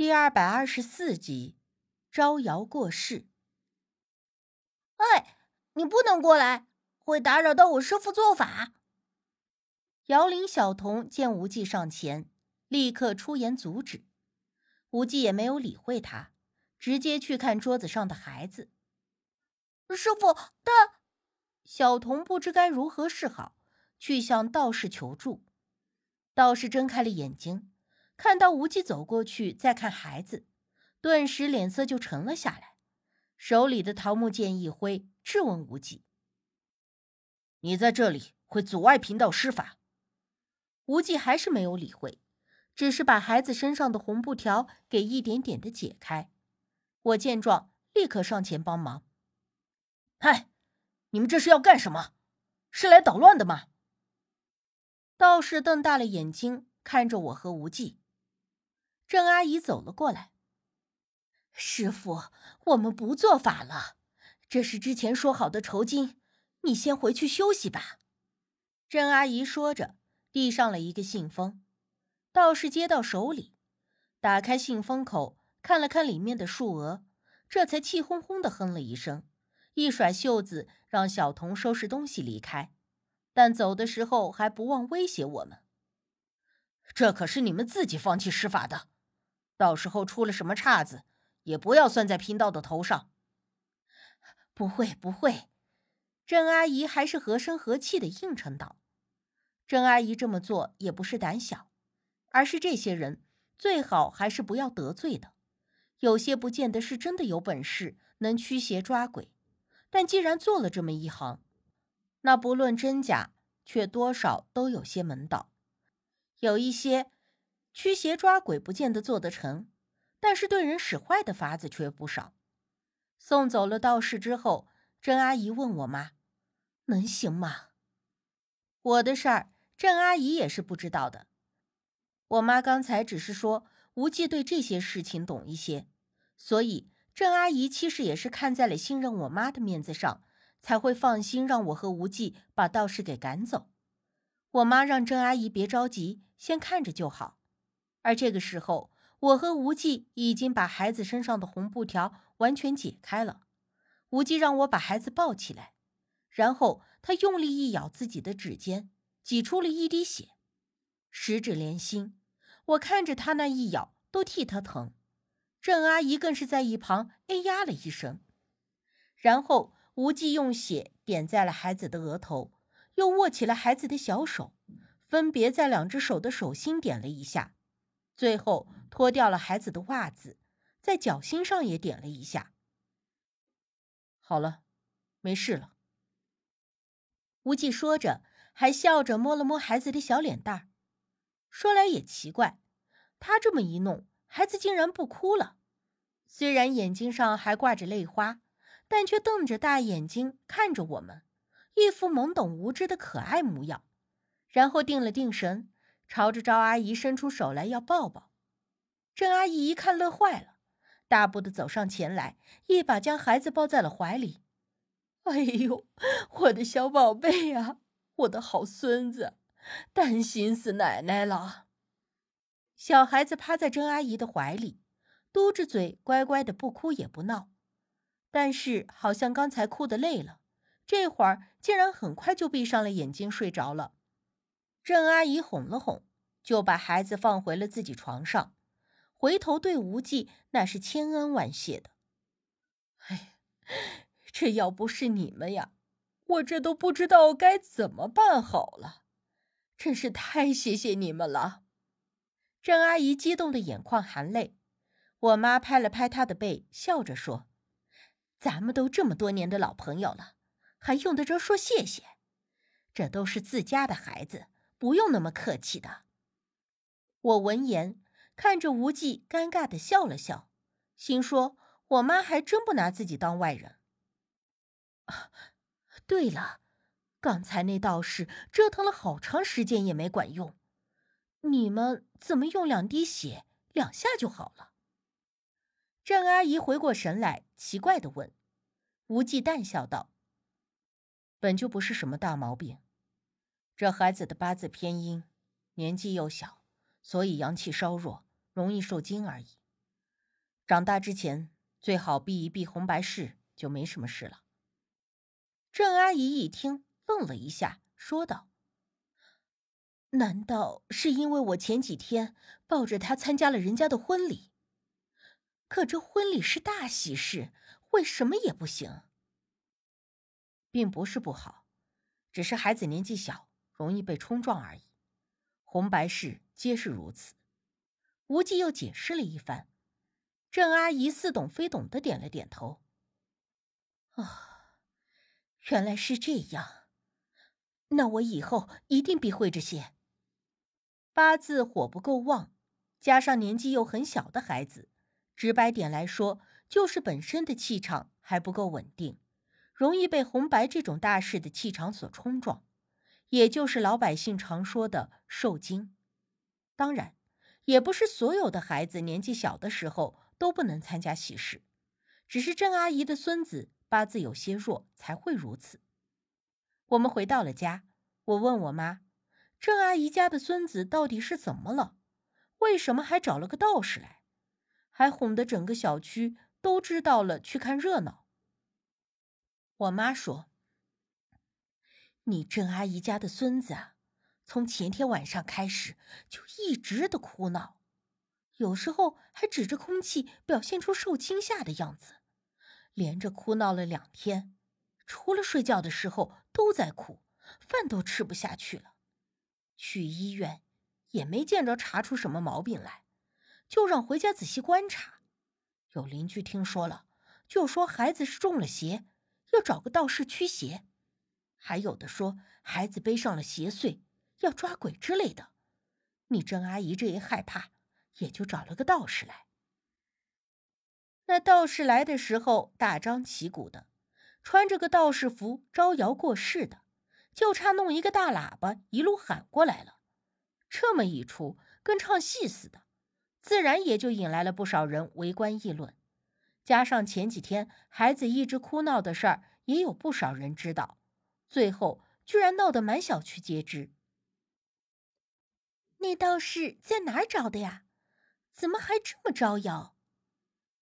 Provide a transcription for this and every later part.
第二百二十四集，招摇过市。哎，你不能过来，会打扰到我师傅做法。姚林小童见无忌上前，立刻出言阻止。无忌也没有理会他，直接去看桌子上的孩子。师傅，他……小童不知该如何是好，去向道士求助。道士睁开了眼睛。看到无忌走过去，再看孩子，顿时脸色就沉了下来，手里的桃木剑一挥，质问无忌：“你在这里会阻碍贫道施法？”无忌还是没有理会，只是把孩子身上的红布条给一点点的解开。我见状，立刻上前帮忙。嗨，你们这是要干什么？是来捣乱的吗？道士瞪大了眼睛看着我和无忌。郑阿姨走了过来。师傅，我们不做法了，这是之前说好的酬金，你先回去休息吧。郑阿姨说着，递上了一个信封。道士接到手里，打开信封口，看了看里面的数额，这才气哄哄的哼了一声，一甩袖子，让小童收拾东西离开。但走的时候还不忘威胁我们：“这可是你们自己放弃施法的。”到时候出了什么岔子，也不要算在贫道的头上。不会不会，郑阿姨还是和声和气的应承道。郑阿姨这么做也不是胆小，而是这些人最好还是不要得罪的。有些不见得是真的有本事能驱邪抓鬼，但既然做了这么一行，那不论真假，却多少都有些门道。有一些。驱邪抓鬼不见得做得成，但是对人使坏的法子却不少。送走了道士之后，郑阿姨问我妈：“能行吗？”我的事儿，郑阿姨也是不知道的。我妈刚才只是说无忌对这些事情懂一些，所以郑阿姨其实也是看在了信任我妈的面子上，才会放心让我和无忌把道士给赶走。我妈让郑阿姨别着急，先看着就好。而这个时候，我和无忌已经把孩子身上的红布条完全解开了。无忌让我把孩子抱起来，然后他用力一咬自己的指尖，挤出了一滴血，十指连心。我看着他那一咬，都替他疼。郑阿姨更是在一旁哎呀了一声。然后无忌用血点在了孩子的额头，又握起了孩子的小手，分别在两只手的手心点了一下。最后脱掉了孩子的袜子，在脚心上也点了一下。好了，没事了。无忌说着，还笑着摸了摸孩子的小脸蛋儿。说来也奇怪，他这么一弄，孩子竟然不哭了。虽然眼睛上还挂着泪花，但却瞪着大眼睛看着我们，一副懵懂无知的可爱模样。然后定了定神。朝着赵阿姨伸出手来要抱抱，郑阿姨一看乐坏了，大步的走上前来，一把将孩子抱在了怀里。哎呦，我的小宝贝呀，我的好孙子，担心死奶奶了。小孩子趴在郑阿姨的怀里，嘟着嘴，乖乖的不哭也不闹，但是好像刚才哭的累了，这会儿竟然很快就闭上了眼睛睡着了。郑阿姨哄了哄，就把孩子放回了自己床上，回头对无忌那是千恩万谢的。哎，这要不是你们呀，我这都不知道该怎么办好了，真是太谢谢你们了。郑阿姨激动的眼眶含泪，我妈拍了拍她的背，笑着说：“咱们都这么多年的老朋友了，还用得着说谢谢？这都是自家的孩子。”不用那么客气的。我闻言看着无忌，尴尬的笑了笑，心说：“我妈还真不拿自己当外人。”啊，对了，刚才那道士折腾了好长时间也没管用，你们怎么用两滴血两下就好了？郑阿姨回过神来，奇怪的问。无忌淡笑道：“本就不是什么大毛病。”这孩子的八字偏阴，年纪又小，所以阳气稍弱，容易受惊而已。长大之前最好避一避红白事，就没什么事了。郑阿姨一听，愣了一下，说道：“难道是因为我前几天抱着他参加了人家的婚礼？可这婚礼是大喜事，为什么也不行？并不是不好，只是孩子年纪小，容易被冲撞而已。红白事皆是如此。”无忌又解释了一番，郑阿姨似懂非懂的点了点头。啊。原来是这样，那我以后一定避讳这些。八字火不够旺，加上年纪又很小的孩子，直白点来说，就是本身的气场还不够稳定，容易被红白这种大事的气场所冲撞，也就是老百姓常说的受惊。当然，也不是所有的孩子年纪小的时候都不能参加喜事，只是郑阿姨的孙子。八字有些弱，才会如此。我们回到了家，我问我妈：“郑阿姨家的孙子到底是怎么了？为什么还找了个道士来，还哄得整个小区都知道了去看热闹？”我妈说：“你郑阿姨家的孙子，从前天晚上开始就一直的哭闹，有时候还指着空气表现出受惊吓的样子。”连着哭闹了两天，除了睡觉的时候都在哭，饭都吃不下去了。去医院也没见着查出什么毛病来，就让回家仔细观察。有邻居听说了，就说孩子是中了邪，要找个道士驱邪。还有的说孩子背上了邪祟，要抓鬼之类的。你郑阿姨这一害怕，也就找了个道士来。那道士来的时候大张旗鼓的，穿着个道士服招摇过市的，就差弄一个大喇叭一路喊过来了。这么一出，跟唱戏似的，自然也就引来了不少人围观议论。加上前几天孩子一直哭闹的事儿，也有不少人知道，最后居然闹得满小区皆知。那道士在哪儿找的呀？怎么还这么招摇？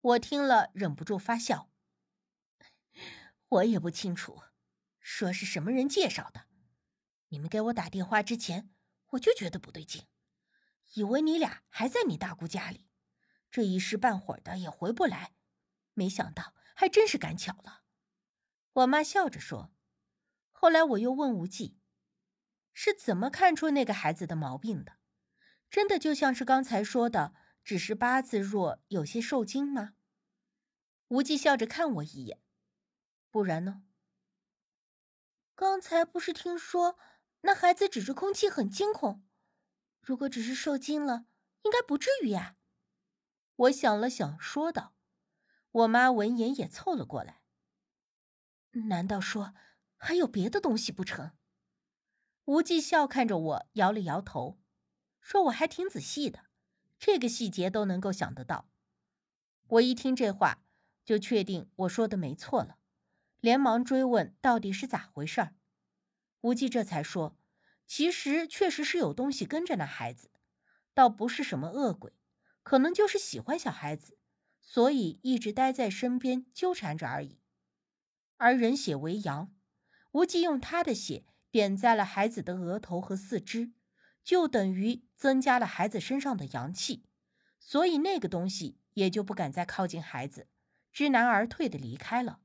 我听了忍不住发笑。我也不清楚，说是什么人介绍的。你们给我打电话之前，我就觉得不对劲，以为你俩还在你大姑家里，这一时半会儿的也回不来。没想到还真是赶巧了。我妈笑着说。后来我又问无忌，是怎么看出那个孩子的毛病的？真的就像是刚才说的？只是八字弱，有些受惊吗？无忌笑着看我一眼，不然呢？刚才不是听说那孩子指着空气很惊恐？如果只是受惊了，应该不至于呀。我想了想，说道。我妈闻言也凑了过来。难道说还有别的东西不成？无忌笑看着我，摇了摇头，说我还挺仔细的。这个细节都能够想得到，我一听这话就确定我说的没错了，连忙追问到底是咋回事儿。无忌这才说，其实确实是有东西跟着那孩子，倒不是什么恶鬼，可能就是喜欢小孩子，所以一直待在身边纠缠着而已。而人血为阳，无忌用他的血点在了孩子的额头和四肢。就等于增加了孩子身上的阳气，所以那个东西也就不敢再靠近孩子，知难而退的离开了。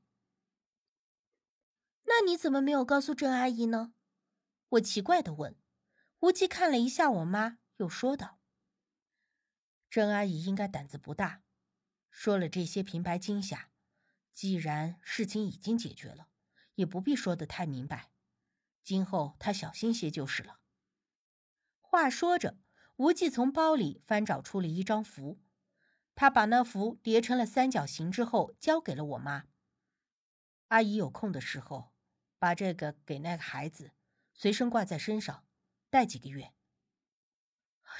那你怎么没有告诉郑阿姨呢？我奇怪的问。无忌看了一下我妈，又说道：“郑阿姨应该胆子不大，说了这些平白惊吓。既然事情已经解决了，也不必说的太明白，今后他小心些就是了。”话说着，无忌从包里翻找出了一张符，他把那符叠成了三角形之后，交给了我妈。阿姨有空的时候，把这个给那个孩子，随身挂在身上，带几个月。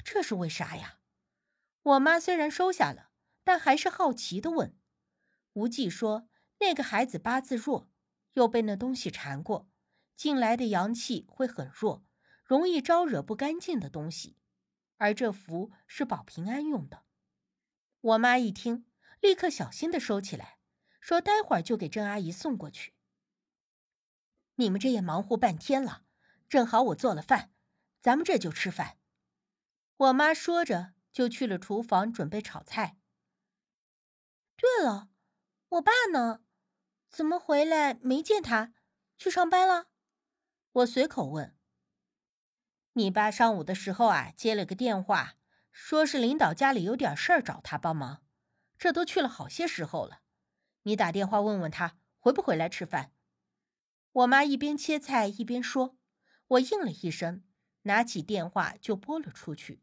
这是为啥呀？我妈虽然收下了，但还是好奇的问。无忌说：“那个孩子八字弱，又被那东西缠过，进来的阳气会很弱。”容易招惹不干净的东西，而这符是保平安用的。我妈一听，立刻小心的收起来，说：“待会儿就给郑阿姨送过去。”你们这也忙活半天了，正好我做了饭，咱们这就吃饭。我妈说着就去了厨房准备炒菜。对了，我爸呢？怎么回来没见他？去上班了？我随口问。你爸上午的时候啊，接了个电话，说是领导家里有点事儿找他帮忙，这都去了好些时候了。你打电话问问他回不回来吃饭。我妈一边切菜一边说，我应了一声，拿起电话就拨了出去。